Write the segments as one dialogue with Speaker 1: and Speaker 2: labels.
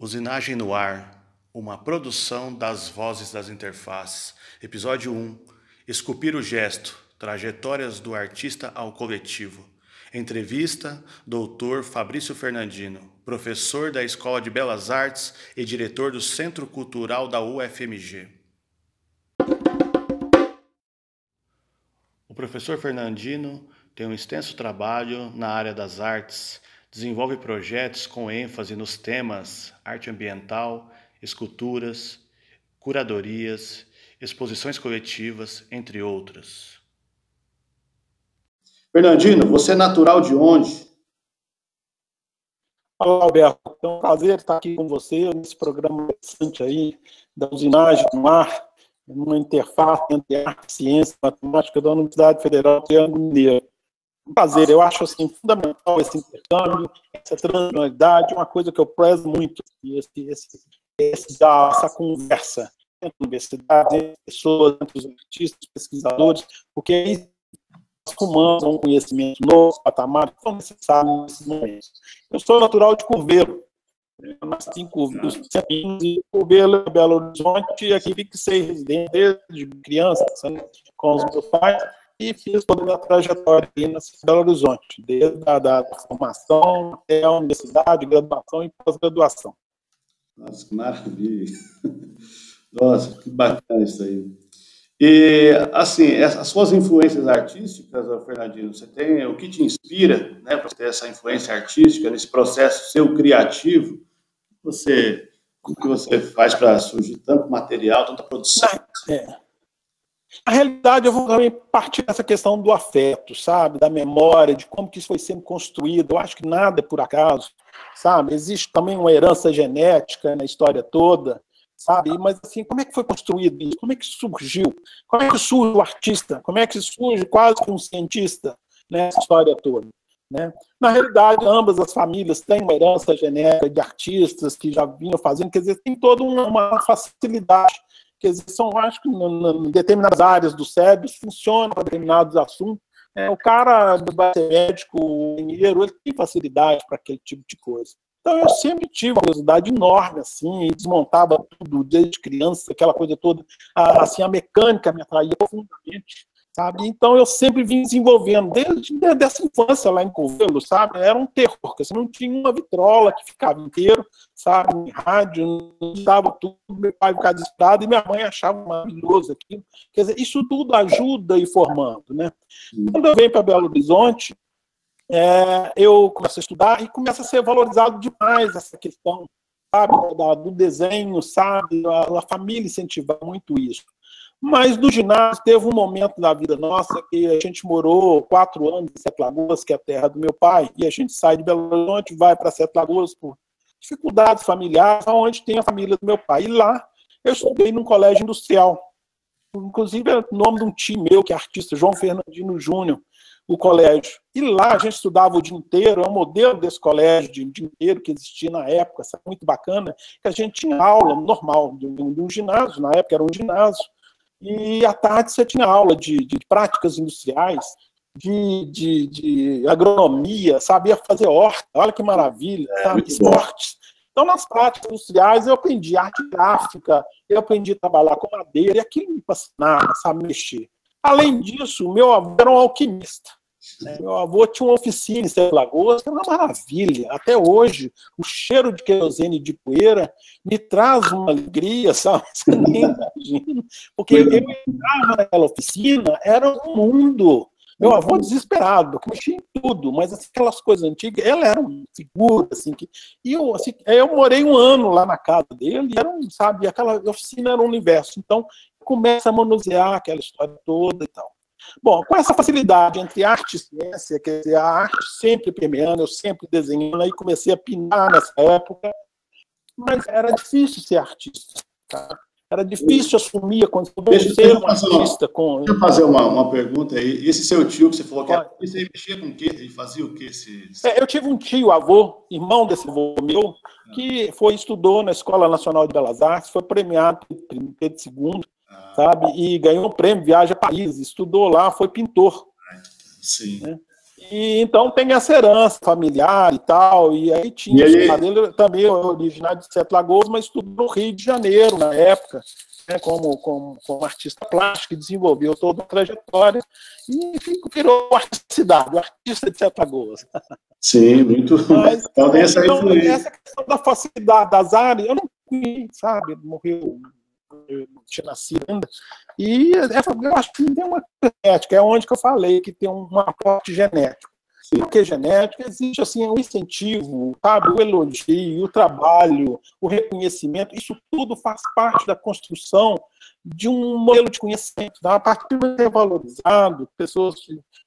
Speaker 1: Usinagem no Ar, uma produção das Vozes das Interfaces. Episódio 1: Esculpir o Gesto, trajetórias do artista ao coletivo. Entrevista: Dr. Fabrício Fernandino, professor da Escola de Belas Artes e diretor do Centro Cultural da UFMG. O professor Fernandino tem um extenso trabalho na área das artes Desenvolve projetos com ênfase nos temas arte ambiental, esculturas, curadorias, exposições coletivas, entre outras.
Speaker 2: Fernandino, você é natural de onde?
Speaker 3: Olá, Alberto. É um prazer estar aqui com você nesse programa interessante aí, da usinagem no ar, numa interface entre arte, ciência e matemática da Universidade Federal Triângulo Mineiro prazer. Eu acho assim, fundamental esse intercâmbio, essa transnacionalidade, uma coisa que eu prezo muito, esse, esse, esse, essa conversa entre a universidade, entre pessoas, entre os artistas, pesquisadores, porque aí nós fumamos um conhecimento novo, patamar, tão necessário nesses momentos. Eu sou natural de Curvelo, eu nasci em Curvelo, e Curvelo, Belo Horizonte, aqui fiquei residente desde criança, com os meus pais, e fiz toda a minha trajetória aqui na Belo Horizonte, desde a da formação até a universidade, graduação e pós-graduação.
Speaker 2: Nossa, que maravilha! Nossa, que bacana isso aí. E, assim, as suas influências artísticas, Fernandinho, você tem o que te inspira né, para ter essa influência artística nesse processo seu criativo? Você, o que você faz para surgir tanto material, tanta produção? É.
Speaker 3: Na realidade, eu vou também partir dessa questão do afeto, sabe? Da memória, de como que isso foi sendo construído. Eu acho que nada é por acaso, sabe? Existe também uma herança genética na história toda, sabe? Mas, assim, como é que foi construído isso? Como é que surgiu? Como é que surge o artista? Como é que surge quase um cientista nessa história toda? Né? Na realidade, ambas as famílias têm uma herança genética de artistas que já vinham fazendo, quer dizer, tem toda uma facilidade Dizer, são, acho que em determinadas áreas do cérebro funciona para determinados assuntos. É, o cara vai ser médico, engenheiro, ele tem facilidade para aquele tipo de coisa. Então eu sempre tive uma curiosidade enorme, assim, desmontava tudo desde criança, aquela coisa toda, assim, a mecânica me atraía profundamente sabe? Então eu sempre vim desenvolvendo, desde, desde essa infância lá em Covelo, sabe? Era um terror, porque você não tinha uma vitrola que ficava inteiro, sabe? Em rádio, não estava tudo, meu pai ficava desesperado e minha mãe achava maravilhoso aquilo. Quer dizer, isso tudo ajuda ir formando, né? Quando eu venho para Belo Horizonte, é, eu começo a estudar e começa a ser valorizado demais essa questão, sabe? do desenho, sabe? A, a família incentiva muito isso. Mas no ginásio teve um momento da vida nossa que a gente morou quatro anos em Sete Lagoas, que é a terra do meu pai, e a gente sai de Belo Horizonte, vai para Sete Lagoas por dificuldades familiares, onde tem a família do meu pai. E lá eu estudei num colégio industrial. Inclusive, é o nome de um tio meu, que é artista, João Fernandino Júnior, o colégio. E lá a gente estudava o dia inteiro, é um modelo desse colégio de dia inteiro que existia na época, muito bacana, que a gente tinha aula normal de um, de um ginásio, na época era um ginásio, e à tarde você tinha aula de, de práticas industriais, de, de, de, agronomia, sabia fazer horta, olha que maravilha, é, sabe? esportes. Então, nas práticas industriais, eu aprendi arte gráfica, eu aprendi a trabalhar com madeira, e aquilo me fascinava, sabe, mexer. Além disso, meu avô era um alquimista. Né? Meu avô tinha uma oficina em Sete Lagoas, que era uma maravilha. Até hoje, o cheiro de querosene e de poeira me traz uma alegria, sabe? Você nem imagina. Porque eu entrava naquela oficina, era um mundo. Meu avô desesperado, que mexia em tudo, mas aquelas coisas antigas, ela era uma figura, assim, que, e eu, assim, eu morei um ano lá na casa dele, e era um, sabe, aquela oficina era um universo, então começa a manusear aquela história toda e tal. Bom, com essa facilidade entre arte e ciência, quer dizer, a arte sempre permeando, eu sempre desenhando, aí comecei a pinar nessa época, mas era difícil ser artista. Tá? Era difícil assumir a condição de ser um artista.
Speaker 2: Uma, com... Deixa eu fazer uma, uma pergunta aí. Esse seu tio que você falou que era, você mexia com o quê? Ele fazia o quê? Esse...
Speaker 3: É, eu tive um tio, avô, irmão desse avô meu, que foi estudou na Escola Nacional de Belas Artes, foi premiado Pedro II, sabe? E ganhou um prêmio, viaja a Paris, estudou lá, foi pintor.
Speaker 2: Sim. Né?
Speaker 3: E então tem essa herança familiar e tal. E aí tinha. E. Ele também originário de Sete Lagoas, mas estudou no Rio de Janeiro na época, né, como, como, como artista plástico, desenvolveu toda a trajetória e virou artista cidade, o artista de Sete Lagoas.
Speaker 2: Sim, muito.
Speaker 3: Mas, então, essa, então, essa questão da facilidade das áreas, eu não conheço, sabe? Morreu eu não tinha nascido ainda. E essa, eu acho que tem uma genética, é onde que eu falei que tem um aporte genético. Porque genética existe assim um incentivo, sabe? o elogio, o trabalho, o reconhecimento, isso tudo faz parte da construção de um modelo de conhecimento. Tá? A partir de ser valorizado, pessoas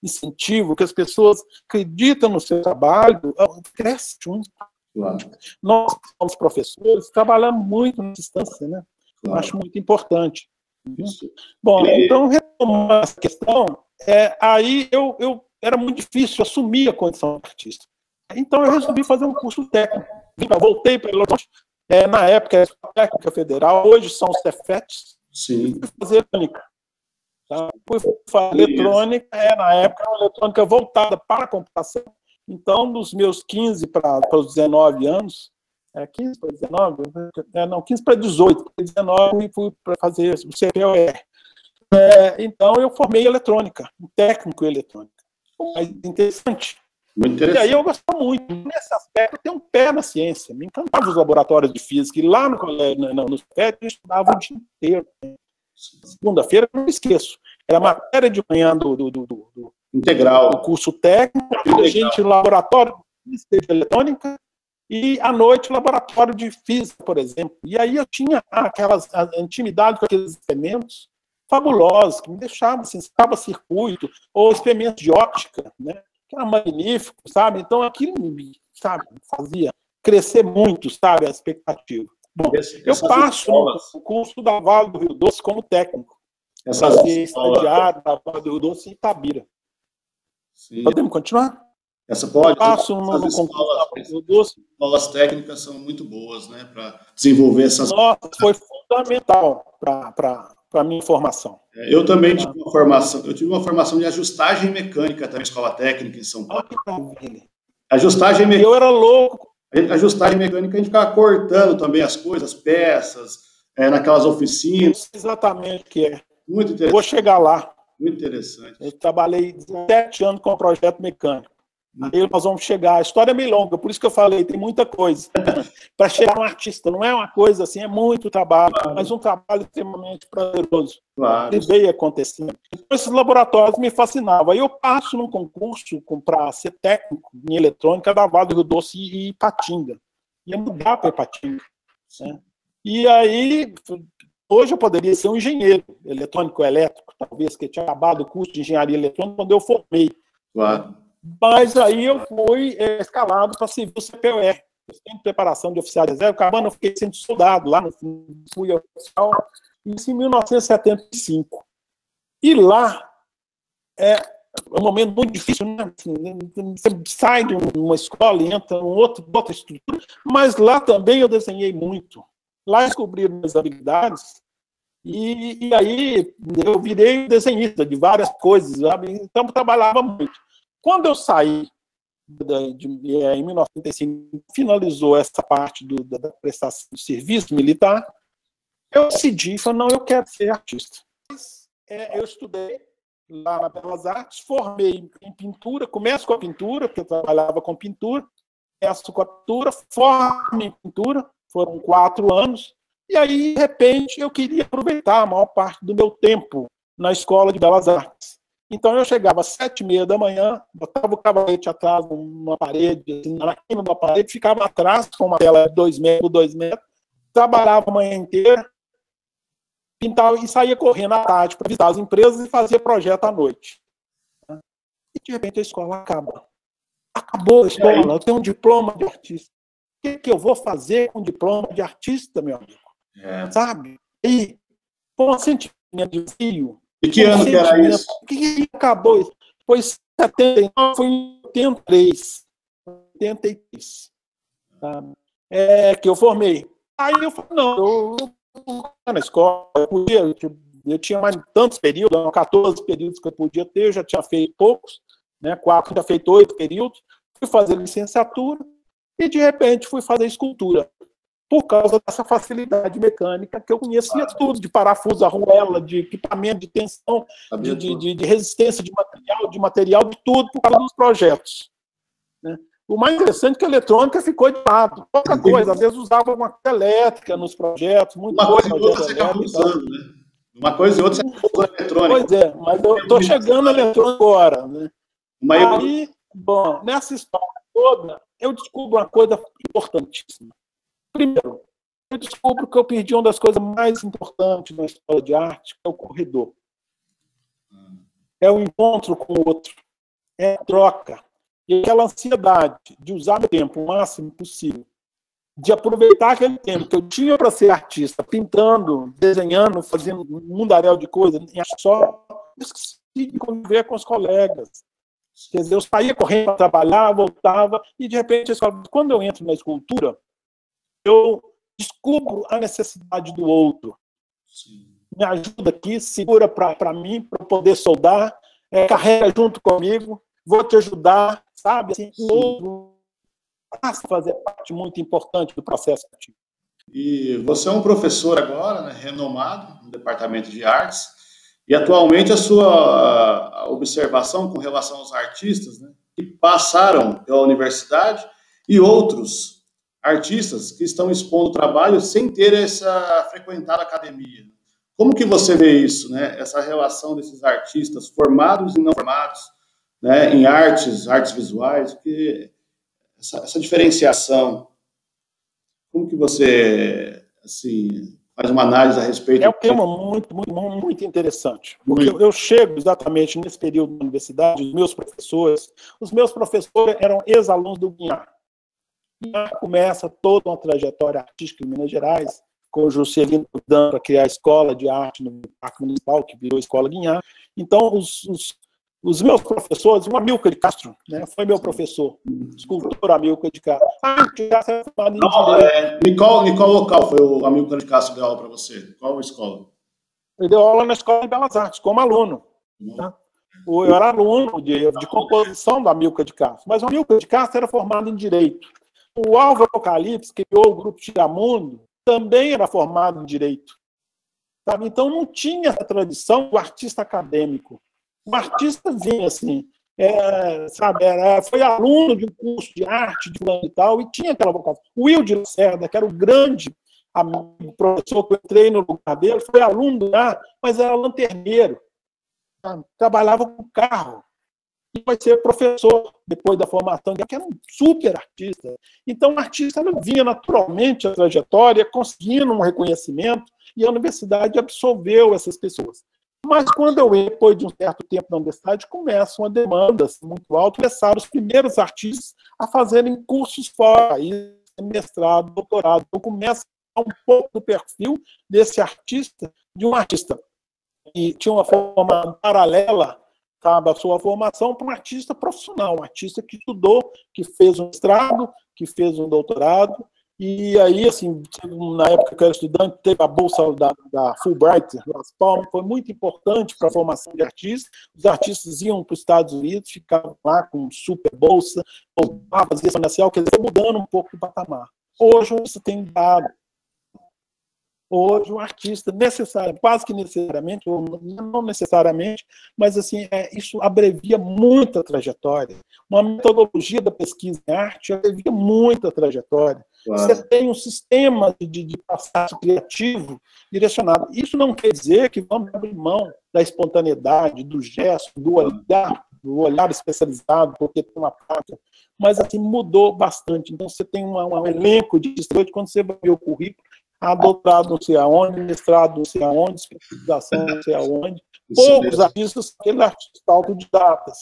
Speaker 3: incentivam, que as pessoas acreditam no seu trabalho, cresce junto. Claro. Nós, somos professores, trabalhamos muito nessa instância, né? Claro. Acho muito importante. Isso. Bom, e... então, retomando essa questão, é, aí eu, eu era muito difícil assumir a condição de artista. Então, eu resolvi fazer um curso técnico. Voltei para Horizonte, é, na época era a técnica federal, hoje são os Cefetes.
Speaker 2: Sim.
Speaker 3: Fui fazer eletrônica. Tá? Fui fazer eletrônica, é, na época, uma eletrônica voltada para a computação. Então, dos meus 15 para os 19 anos, é 15 para 19? É, não, 15 para 18. Para 19 fui para fazer o CPOR. É, então eu formei eletrônica, um técnico em eletrônica. Mais interessante.
Speaker 2: Muito interessante.
Speaker 3: E aí eu gostava muito. Nesse aspecto, eu tenho um pé na ciência. Me encantavam os laboratórios de física. E lá no colégio, no, no PET, eu estudava o dia inteiro. Segunda-feira, não me esqueço. Era matéria de manhã do, do, do, do
Speaker 2: Integral.
Speaker 3: do curso técnico, a gente no laboratório de eletrônica, e à noite laboratório de física, por exemplo. E aí eu tinha aquelas intimidade com aqueles experimentos fabulosos que me deixavam assim, estava circuito ou experimentos de óptica, né? Que era magnífico, sabe? Então aquilo me, sabe, fazia crescer muito, sabe, a expectativa. Bom, Esse, eu passo escolas... no curso da Vale do Rio Doce como técnico. Essas para ser estagiário da Vale do Rio Doce em Itabira. Sim. Podemos continuar?
Speaker 2: Essa pode.
Speaker 3: Passo no, no
Speaker 2: escolas, escolas técnicas são muito boas, né, para desenvolver essas.
Speaker 3: Nossa, foi fundamental para a minha formação.
Speaker 2: É, eu também tive uma formação, eu tive uma formação de ajustagem mecânica também, escola técnica em São Paulo. Ajustagem mecânica.
Speaker 3: Eu era louco.
Speaker 2: Ajustagem mecânica, a gente ficava cortando também as coisas, peças, é, naquelas oficinas.
Speaker 3: Exatamente que é.
Speaker 2: Muito interessante.
Speaker 3: Vou chegar lá.
Speaker 2: Muito interessante.
Speaker 3: Eu trabalhei sete anos com o projeto mecânico. Aí nós vamos chegar. A história é meio longa, por isso que eu falei, tem muita coisa. Para chegar um artista, não é uma coisa assim, é muito trabalho, claro. mas um trabalho extremamente prazeroso.
Speaker 2: Claro.
Speaker 3: E veio acontecendo. Então, esses laboratórios me fascinavam. Aí eu passo num concurso para ser técnico em eletrônica da Vale do Rio Doce e Ipatinga. Ia mudar para Ipatinga. Né? E aí, hoje eu poderia ser um engenheiro eletrônico elétrico, talvez, que tinha acabado o curso de engenharia eletrônica quando eu formei.
Speaker 2: Claro.
Speaker 3: Mas aí eu fui é, escalado para servir o CPOR, em preparação de oficial de reserva. Acabando, eu fiquei sendo soldado lá, no, fui oficial, isso em 1975. E lá é um momento muito difícil, né? Assim, você sai de uma escola e entra em outra, outra estrutura, mas lá também eu desenhei muito. Lá descobri minhas habilidades e, e aí eu virei desenhista de várias coisas, sabe? então trabalhava muito. Quando eu saí de, de, é, em 1995, finalizou essa parte do, da, prestação de serviço militar, eu decidi, falei, não, eu quero ser artista. É, eu estudei lá na Belas Artes, formei em pintura, começo com a pintura, porque eu trabalhava com pintura, começo com a pintura, formo em pintura, foram quatro anos, e aí, de repente, eu queria aproveitar a maior parte do meu tempo na Escola de Belas Artes. Então eu chegava às sete e meia da manhã, botava o cavalete atrás numa parede, assim, na quina da parede, ficava atrás com uma tela de dois metros dois metros, trabalhava a manhã inteira, pintava e saía correndo à tarde para visitar as empresas e fazia projeto à noite. E de repente a escola acaba. Acabou a escola, eu tenho um diploma de artista. O que, que eu vou fazer com um diploma de artista, meu amigo? É. Sabe? E, com um sentimento de fio,
Speaker 2: e que ano que era isso?
Speaker 3: Que acabou isso? Foi 79, foi em 83. 83. Tá? É, que eu formei. Aí eu falei, não, eu, na escola, eu podia, eu tinha mais tantos períodos, 14 períodos que eu podia ter, eu já tinha feito poucos. né? quatro, já feito oito períodos, fui fazer licenciatura e, de repente, fui fazer escultura por causa dessa facilidade mecânica que eu conhecia tudo, de parafuso, arruela, de equipamento de tensão, de, de, de, resistência de material, de material, de tudo, por causa dos projetos. Né? O mais interessante é que a eletrônica ficou de lado. Outra coisa, às vezes usava uma coisa elétrica nos projetos, muita
Speaker 2: uma coisa. e outra você acaba usando, né? Uma coisa e outra você acaba usando eletrônica.
Speaker 3: Pois é, mas eu estou chegando à eletrônica agora. Né? Aí, bom, nessa história toda, eu descubro uma coisa importantíssima Primeiro, eu descubro que eu perdi uma das coisas mais importantes na escola de arte, que é o corredor. É o encontro com o outro, é a troca. E aquela ansiedade de usar meu tempo o máximo possível, de aproveitar aquele tempo que eu tinha para ser artista, pintando, desenhando, fazendo um mundaréu de coisas, só esqueci de conviver com os colegas. Quer dizer, eu saía correndo para trabalhar, voltava, e de repente, quando eu entro na escultura, eu descubro a necessidade do outro. Sim. Me ajuda aqui, segura para mim, para poder soldar, é, carrega junto comigo, vou te ajudar, sabe? Assim, o outro passa a fazer parte muito importante do processo ativo.
Speaker 2: E você é um professor agora, né, renomado no departamento de artes, e atualmente a sua observação com relação aos artistas né, que passaram pela universidade e outros artistas que estão expondo trabalho sem ter essa frequentada academia. Como que você vê isso, né? Essa relação desses artistas formados e não formados, né? Em artes, artes visuais, que essa, essa diferenciação. Como que você, assim, faz uma análise a respeito?
Speaker 3: É um tema muito, muito, muito interessante, porque muito. eu chego exatamente nesse período da universidade, os meus professores, os meus professores eram ex-alunos do Guiar começa toda uma trajetória artística em Minas Gerais, com o Juscelino dando para criar a escola de arte no Parque Municipal, que virou Escola Guinhar. Então, os, os, os meus professores, o Amilcar de Castro, né, foi meu professor, escultor Amilcar de Castro. Amilcar de Castro é
Speaker 2: formado em Não, é, em, qual, em qual local foi o Amilcar de Castro deu aula para você? Qual escola?
Speaker 3: Ele deu aula na Escola de Belas Artes, como aluno. Uhum. Tá? Eu era aluno de, de composição da Amilcar de Castro, mas o Amilcar de Castro era formado em Direito. O Álvaro Apocalipse, criou o grupo Tiramundo, também era formado em direito. Sabe? Então não tinha essa tradição do artista acadêmico. O artista vinha assim, é, sabe, era, foi aluno de um curso de arte, de e tal, e tinha aquela vocação. O Wilde Lacerda, que era o grande amigo, professor que eu entrei no lugar dele, foi aluno lá, mas era lanterneiro. Sabe? Trabalhava com carro e vai ser professor depois da formação, que era um super artista. Então, o artista vinha naturalmente a trajetória, conseguindo um reconhecimento, e a universidade absorveu essas pessoas. Mas quando eu, depois de um certo tempo na universidade, começa uma demanda assim, muito alta, começaram os primeiros artistas a fazerem cursos fora, mestrado, doutorado. Então, começa um pouco do perfil desse artista, de um artista que tinha uma forma paralela sabe, a sua formação para um artista profissional, um artista que estudou, que fez um mestrado, que fez um doutorado, e aí, assim, na época que eu era estudante, teve a bolsa da, da Fulbright, Las Palmas, foi muito importante para a formação de artistas. Os artistas iam para os Estados Unidos, ficavam lá com super bolsa, voltavam, fazia nacional, quer dizer, mudando um pouco o patamar. Hoje, você tem dado hoje o artista necessário, quase que necessariamente, ou não necessariamente, mas assim, é, isso abrevia muito a trajetória. Uma metodologia da pesquisa em arte abrevia muito a trajetória. Claro. Você tem um sistema de, de processo criativo direcionado. Isso não quer dizer que vamos abrir mão da espontaneidade, do gesto, do olhar, do olhar especializado, porque tem uma prática, mas assim mudou bastante. Então você tem uma, um elenco de quando você vai ver o currículo, adotado não sei aonde, mestrado não sei aonde, especialização não sei aonde. Poucos artistas, aqueles artistas autodidatas,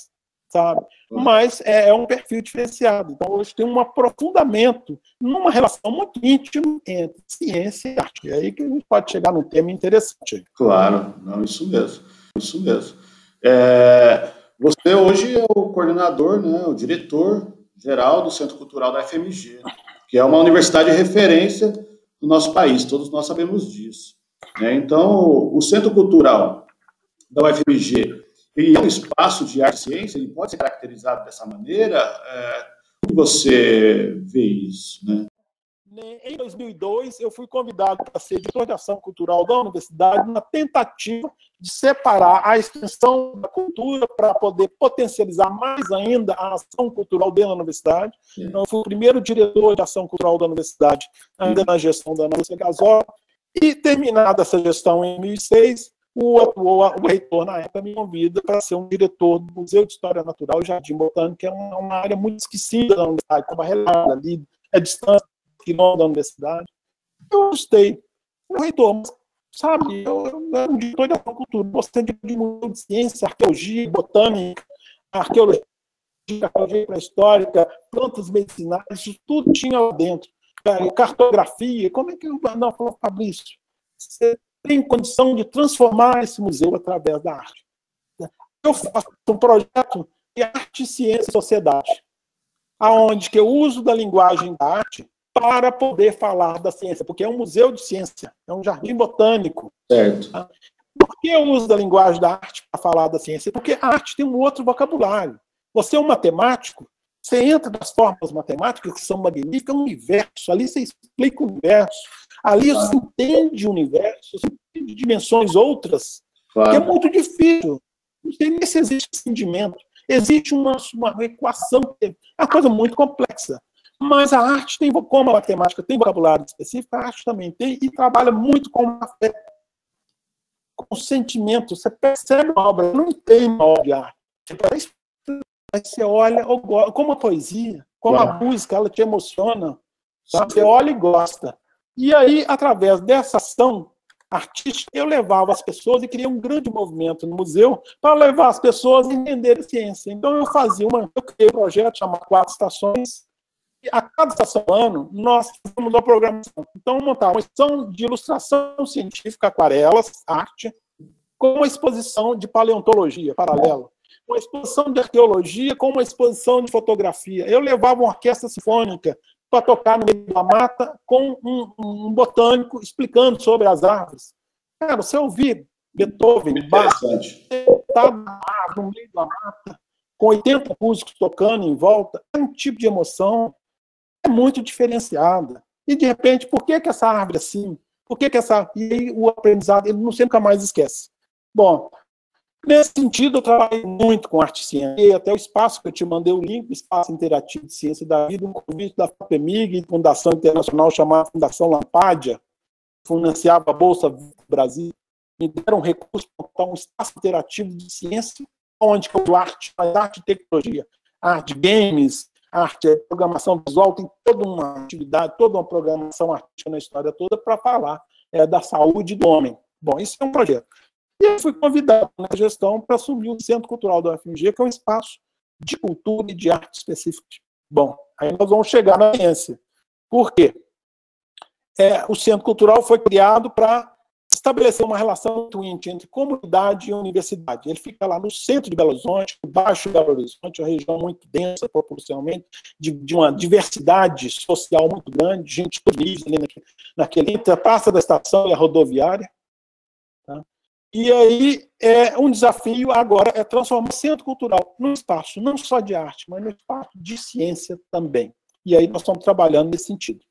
Speaker 3: sabe? Mas é, é, um perfil diferenciado. Então, hoje tem um aprofundamento numa relação muito íntima entre ciência e arte. É aí que a gente pode chegar num tema interessante.
Speaker 2: Claro, não, isso mesmo. Isso mesmo. É, você hoje é o coordenador, né, o diretor geral do Centro Cultural da FMG, que é uma universidade de referência no nosso país, todos nós sabemos disso. Né? Então, o Centro Cultural da UFMG, ele é um espaço de arte e ciência, ele pode ser caracterizado dessa maneira. É, como você vê isso, né?
Speaker 3: Em 2002, eu fui convidado para ser diretor de ação cultural da universidade na tentativa de separar a extensão da cultura para poder potencializar mais ainda a ação cultural dentro da universidade. Então, eu fui o primeiro diretor de ação cultural da universidade, ainda na gestão da Ana Lúcia Gasol. E, terminada essa gestão em 2006, o, o, o reitor, na época, me convida para ser um diretor do Museu de História Natural Jardim Botânico, que é uma, uma área muito esquecida da universidade, como a relada ali, é distante quilômetros da universidade. Eu gostei. O reitor, sabe, eu, eu era um diretor de agricultura, você de de ciência, arqueologia, botânica, arqueologia, arqueologia pré-histórica, plantas medicinais, isso tudo tinha lá dentro. Cartografia, como é que eu. Não, falou, Fabrício, você tem condição de transformar esse museu através da arte. Eu faço um projeto de arte, ciência e sociedade, aonde que o uso da linguagem da arte para poder falar da ciência, porque é um museu de ciência, é um jardim botânico.
Speaker 2: Certo.
Speaker 3: Por que o uso da linguagem da arte para falar da ciência? Porque a arte tem um outro vocabulário. Você é um matemático, você entra nas formas matemáticas que são magníficas, é um universo. Ali você explica o universo. Ali você entende o universo, você entende dimensões outras, claro. que é muito difícil. Não sei nem se existe entendimento. Existe uma, uma equação, é uma coisa muito complexa. Mas a arte tem, como a matemática tem vocabulário específico, a arte também tem, e trabalha muito com com o sentimento. Você percebe uma obra, não tem uma obra de arte. Você olha, como a poesia, como a música, ela te emociona. Você olha e gosta. E aí, através dessa ação artística, eu levava as pessoas e criei um grande movimento no museu para levar as pessoas a entenderem a ciência. Então, eu fazia uma, eu criei um projeto chamado Quatro Estações, a cada ano, nós fazemos uma programação. Então, montar uma exposição de ilustração científica, aquarelas, arte, com uma exposição de paleontologia paralela, uma exposição de arqueologia com uma exposição de fotografia. Eu levava uma orquestra sinfônica para tocar no meio da mata com um, um botânico explicando sobre as árvores. Cara, você ouvir Beethoven, Bach, no meio da mata, com 80 músicos tocando em volta, é um tipo de emoção é muito diferenciada. E, de repente, por que, que essa árvore é assim? Por que, que essa. E aí, o aprendizado, ele não sempre mais esquece. Bom, nesse sentido, eu trabalhei muito com arte e ciência. E até o espaço que eu te mandei o link, Espaço Interativo de Ciência da Vida, um convite da FAPEMIG, Fundação Internacional chamada Fundação Lampádia, financiava a Bolsa Brasil, me deram recurso para um espaço interativo de ciência, onde eu arte, arte e tecnologia, arte, games, arte, programação visual tem toda uma atividade, toda uma programação artística na história toda para falar é, da saúde do homem. Bom, isso é um projeto. E eu fui convidado na gestão para assumir o Centro Cultural do UFMG, que é um espaço de cultura e de arte específico. Bom, aí nós vamos chegar na ciência. Por quê? É, o Centro Cultural foi criado para estabelecer uma relação twint entre comunidade e universidade. Ele fica lá no centro de Belo Horizonte, baixo de Belo Horizonte, uma região muito densa proporcionalmente, de, de uma diversidade social muito grande, gente livre ali naquele, naquele entre a praça da estação e a rodoviária. Tá? E aí, é um desafio agora é transformar o centro cultural num espaço não só de arte, mas num espaço de ciência também. E aí nós estamos trabalhando nesse sentido.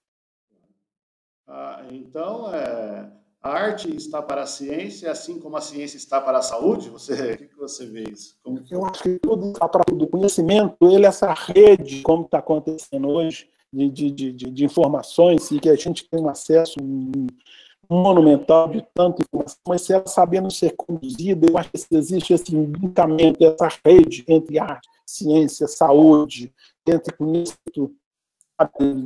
Speaker 2: Ah, então, é, a arte está para a ciência, assim como a ciência está para a saúde? Você, o que, você vê isso? Como...
Speaker 3: Eu acho que tudo está para. O conhecimento, ele é essa rede, como está acontecendo hoje, de, de, de, de, informações, e que a gente tem um acesso monumental de tanta informação, mas se ela sabendo ser conduzida, eu acho que existe esse linkamento, essa rede entre arte, ciência, saúde, entre conhecimento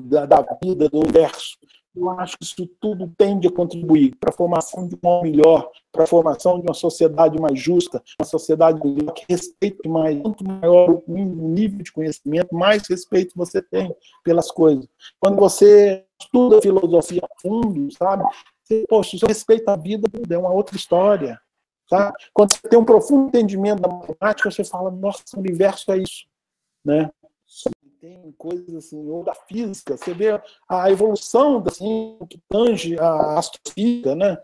Speaker 3: da, da vida, do universo, eu acho que isso tudo tende a contribuir para a formação de um homem melhor, para a formação de uma sociedade mais justa, uma sociedade que respeite mais. Quanto maior o nível de conhecimento, mais respeito você tem pelas coisas. Quando você estuda filosofia a fundo, sabe? Você, poxa, você respeita a vida, é uma outra história. Tá? Quando você tem um profundo entendimento da matemática, você fala, nossa, o universo é isso. Né? Tem coisas assim, ou da física, você vê a evolução assim, que tange a astrofísica, né?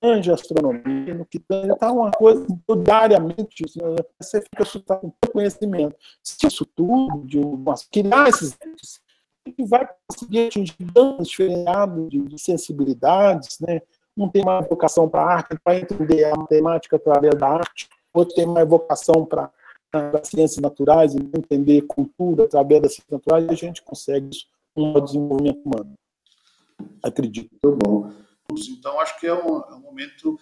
Speaker 3: tange a astronomia, no que tange, está uma coisa diariamente, assim, você fica assustado com o conhecimento. Se isso tudo, de uma, criar esses que vai conseguir atingir danos diferenciados de, de sensibilidades, né? Um tem mais vocação para a arte, para entender a matemática através da arte, outro tem mais vocação para as ciências naturais, e entender cultura através das ciências naturais, a gente consegue um desenvolvimento humano. Acredito.
Speaker 2: Muito bom. Então, acho que é um, é um momento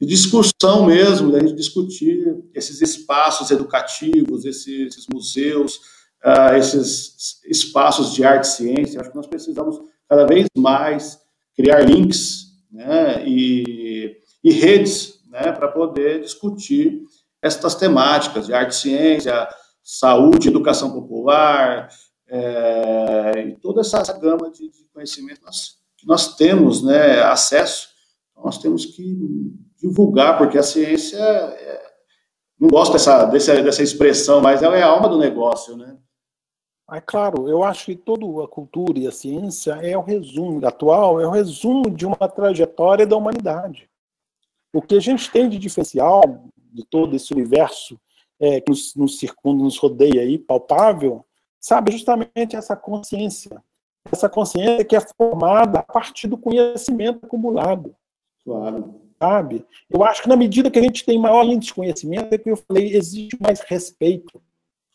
Speaker 2: de discussão mesmo, da gente discutir esses espaços educativos, esses, esses museus, uh, esses espaços de arte e ciência. Acho que nós precisamos cada vez mais criar links né, e, e redes né, para poder discutir estas temáticas de arte ciência, saúde, educação popular, é, e toda essa, gama de, de conhecimento nós, que nós temos né, acesso, nós temos que divulgar, porque a ciência, é, não gosto dessa, dessa, dessa expressão, mas ela é a alma do negócio, né?
Speaker 3: É claro, eu acho que toda a cultura e a ciência é o resumo atual, é o resumo de uma trajetória da humanidade. O que a gente tem de diferencial de todo esse universo é, que nos, nos circunda, nos rodeia aí, palpável, sabe, justamente essa consciência. Essa consciência que é formada a partir do conhecimento acumulado.
Speaker 2: Claro.
Speaker 3: Sabe? Eu acho que na medida que a gente tem maior índice de conhecimento, é que eu falei, existe mais respeito.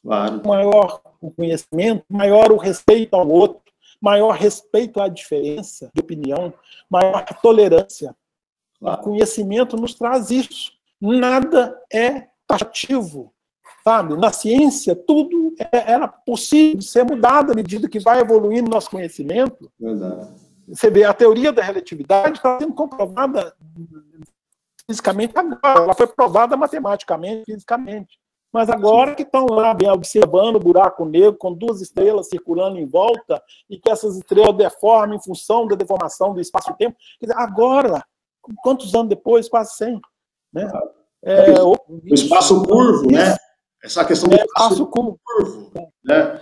Speaker 2: Claro.
Speaker 3: Maior o conhecimento, maior o respeito ao outro, maior respeito à diferença de opinião, maior tolerância. Claro. O conhecimento nos traz isso. Nada é taxativo, sabe? Na ciência, tudo é, era possível ser mudado à medida que vai evoluindo nosso conhecimento.
Speaker 2: Verdade.
Speaker 3: Você vê, a teoria da relatividade está sendo comprovada fisicamente agora. Ela foi provada matematicamente, fisicamente. Mas agora que estão lá bem observando o buraco negro com duas estrelas circulando em volta e que essas estrelas deformam em função da deformação do espaço-tempo. Agora, quantos anos depois? Quase 100. Né?
Speaker 2: É, o espaço curvo, né? Essa questão do
Speaker 3: é, espaço curvo. curvo né?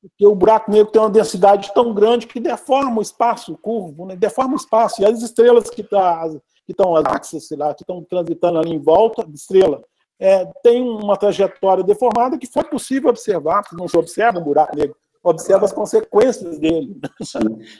Speaker 3: Porque o buraco negro tem uma densidade tão grande que deforma o espaço curvo, né? deforma o espaço. E as estrelas que tá, estão, as axis, sei lá, que estão transitando ali em volta de estrela, é, tem uma trajetória deformada que foi possível observar, não se observa o buraco negro, observa as consequências dele.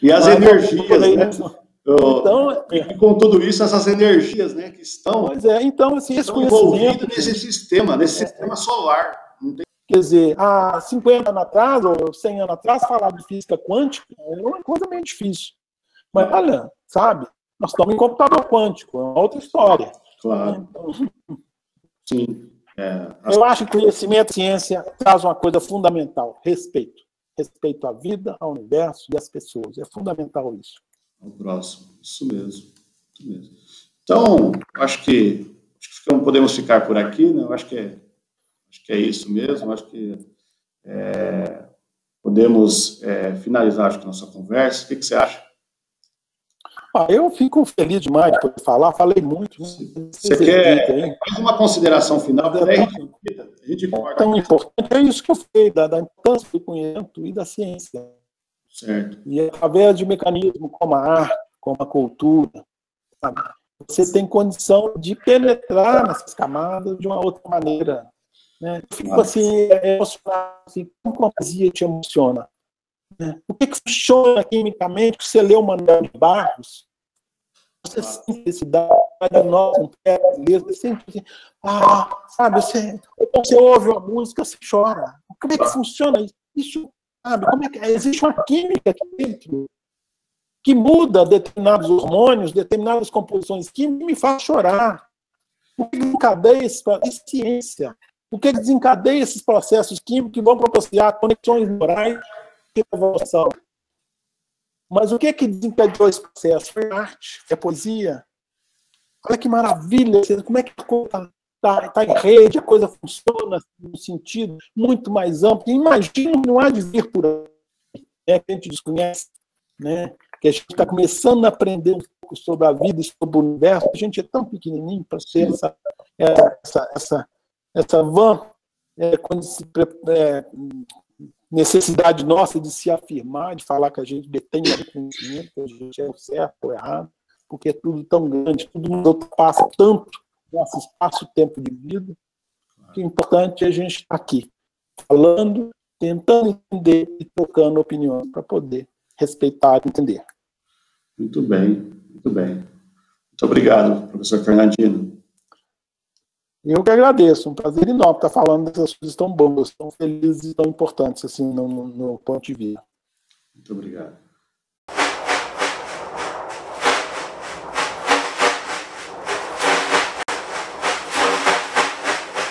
Speaker 2: E as Mas, energias, né? Então, e com tudo isso, essas energias né, que estão,
Speaker 3: pois é, então, assim, esse
Speaker 2: envolvidas nesse sistema, nesse é, sistema solar.
Speaker 3: Tem... Quer dizer, há 50 anos atrás, ou 100 anos atrás, falar de física quântica era uma coisa meio difícil. Mas, olha, sabe, nós estamos em computador quântico, é outra história.
Speaker 2: Claro. Então, Sim. É,
Speaker 3: Eu acho que conhecimento e ciência traz uma coisa fundamental: respeito. Respeito à vida, ao universo e às pessoas. É fundamental isso.
Speaker 2: Ao próximo. Isso mesmo. Isso mesmo. Então, acho que, acho que podemos ficar por aqui, né? Eu acho que é, acho que é isso mesmo. Acho que é, podemos é, finalizar acho a nossa conversa. O que, que você acha?
Speaker 3: Ah, eu fico feliz demais por falar, falei muito. Né?
Speaker 2: Você quer mais uma consideração final? É,
Speaker 3: tão, é tão importante, é isso que eu falei, da, da importância do conhecimento e da ciência.
Speaker 2: Certo.
Speaker 3: E através de mecanismos como a arte, como a cultura, sabe? você tem condição de penetrar nessas camadas de uma outra maneira. Né? Eu fico assim, emocionado, assim, como a poesia te emociona. Né? O que, que funciona quimicamente que você lê o Manuel de Barros? Você sente felicidade, nós, um pé, você sente assim, ah, sabe, você, você ouve uma música, você chora. Como é que funciona isso? Isso, como é que, existe uma química aqui dentro que muda determinados hormônios, determinadas composições químicas e me faz chorar. O que desencadeia isso? É ciência. O que desencadeia esses processos químicos que vão proporcionar conexões neurais evolução. Mas o que é que desencadeou esse processo? Foi arte, foi poesia. Olha que maravilha, como é que coisa está tá em rede, a coisa funciona no sentido muito mais amplo. Imagina, não há de vir por aí, né, que a gente desconhece, né, que a gente está começando a aprender um pouco sobre a vida sobre o universo. A gente é tão pequenininho para ser essa, essa, essa, essa van é, se, é, necessidade nossa de se afirmar, de falar que a gente detém o conhecimento, que a gente é o certo ou errado. porque é tudo tão grande, tudo ultrapassa tanto nosso espaço-tempo de vida, que o importante é a gente estar aqui, falando, tentando entender e trocando opiniões para poder respeitar e entender.
Speaker 2: Muito bem, muito bem. Muito obrigado, professor Fernandino.
Speaker 3: Eu que agradeço, um prazer enorme estar falando dessas coisas tão boas, tão felizes e tão importantes assim no, no ponto de vista.
Speaker 2: Muito obrigado.